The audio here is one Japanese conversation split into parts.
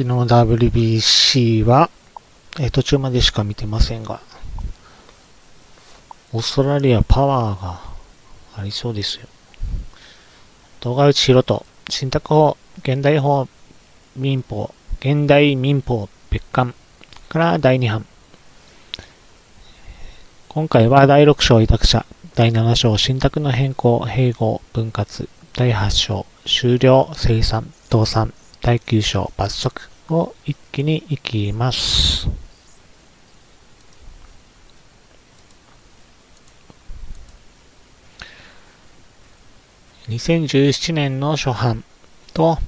昨日 WBC は、え途中までしか見てませんが、オーストラリアパワーがありそうですよ。動画内博人、信託法、現代法、民法、現代民法別館から第2版。今回は第6章委託者、第7章信託の変更、併合、分割、第8章終了、生産、倒産、第9章罰則を一気にいきます。2017年の初版と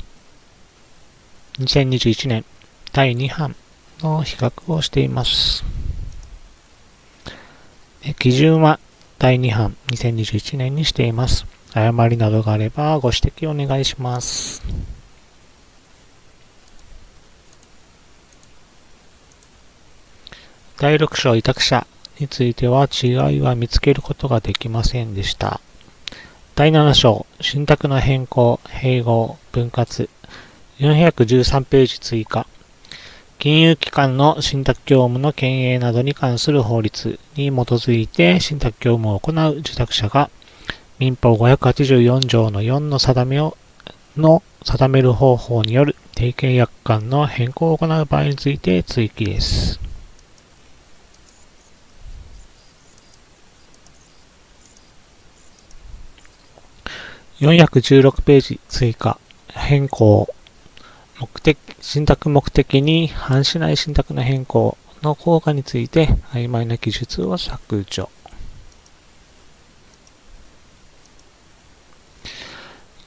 2021年第2版の比較をしています。基準は第2版2021年にしています。誤りなどがあればご指摘お願いします。第6章委託者については違いは見つけることができませんでした。第7章信託の変更、併合、分割413ページ追加金融機関の信託業務の経営などに関する法律に基づいて信託業務を行う受託者が民法584条の4の定めをの定める方法による定契約間の変更を行う場合について追記です。416ページ追加。変更。目的信託目的に反しない信託の変更の効果について曖昧な記述を削除。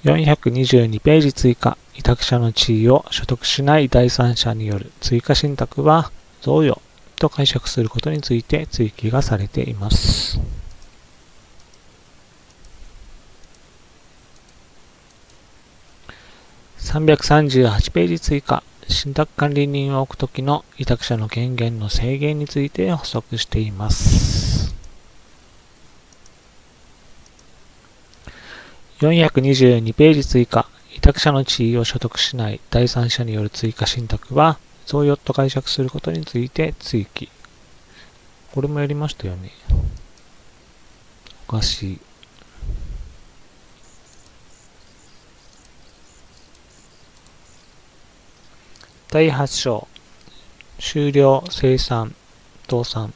422ページ追加。委託者の地位を所得しない第三者による。追加信託は贈与と解釈することについて追記がされています。338ページ追加。信託管理人を置くときの委託者の権限の制限について補足しています。422ページ追加。委託者の地位を所得しない第三者による追加信託は贈与と解釈することについて追記。これもやりましたよね。おかしい。第8章。終了生産倒産。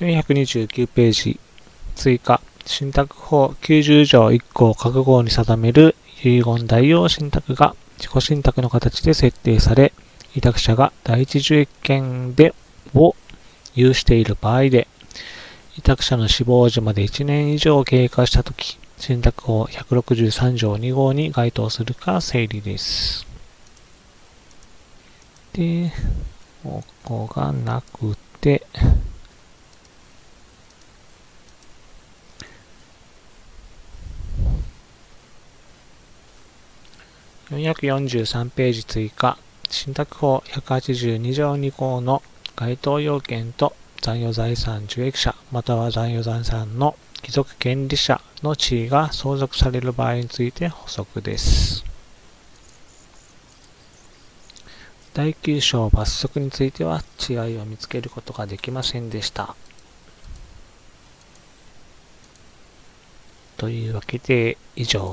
429ページ。追加。信託法。90条1項各号に定める。遺言代用信託が。自己信託の形で設定され。委託者が第一受益権でを有している場合で。委託者の死亡時まで1年以上経過したとき信託法163条2号に該当するか整理です。で、ここがなくて、443ページ追加信託法182条2項の該当要件と残余財産受益者または残余財産の貴族権利者の地位が相続される場合について補足です。第9章罰則については違いを見つけることができませんでした。というわけで以上。